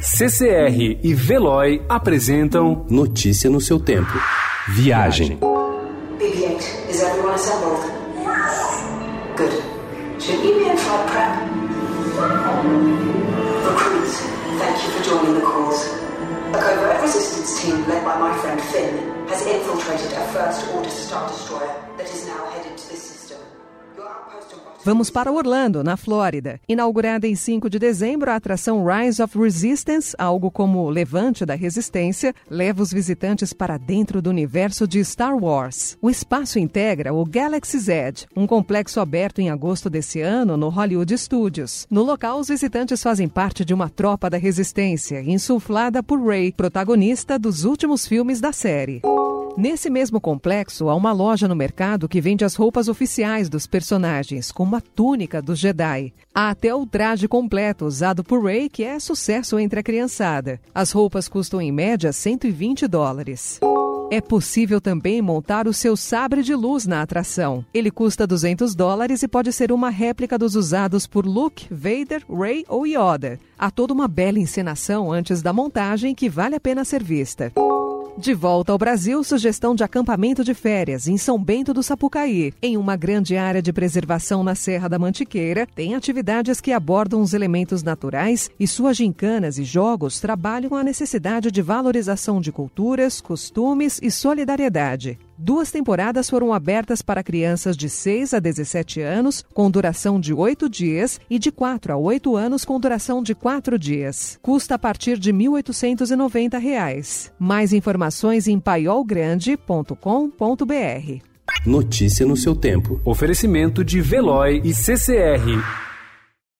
CCR e Veloy apresentam Notícia no seu tempo. Viagem. BB-8, is everyone assembled? Good. Should you be in flight prep? Recruits, thank you for joining the cause. A covert resistance team led by my friend Finn has infiltrated a First Order Star Destroyer that is now headed to system. Vamos para Orlando, na Flórida. Inaugurada em 5 de dezembro, a atração Rise of Resistance, algo como Levante da Resistência, leva os visitantes para dentro do universo de Star Wars. O espaço integra o Galaxy's Edge, um complexo aberto em agosto desse ano no Hollywood Studios. No local, os visitantes fazem parte de uma tropa da resistência, insuflada por Rey, protagonista dos últimos filmes da série. Nesse mesmo complexo, há uma loja no mercado que vende as roupas oficiais dos personagens, como a túnica dos Jedi. Há até o traje completo usado por Rey, que é sucesso entre a criançada. As roupas custam em média 120 dólares. É possível também montar o seu sabre de luz na atração. Ele custa 200 dólares e pode ser uma réplica dos usados por Luke, Vader, Rey ou Yoda. Há toda uma bela encenação antes da montagem que vale a pena ser vista. De volta ao Brasil, sugestão de acampamento de férias em São Bento do Sapucaí. Em uma grande área de preservação na Serra da Mantiqueira, tem atividades que abordam os elementos naturais e suas gincanas e jogos trabalham a necessidade de valorização de culturas, costumes e solidariedade. Duas temporadas foram abertas para crianças de 6 a 17 anos, com duração de 8 dias, e de 4 a 8 anos, com duração de 4 dias. Custa a partir de 1.890 reais. Mais informações em paiolgrande.com.br. Notícia no seu tempo. oferecimento de Veloy e CCR.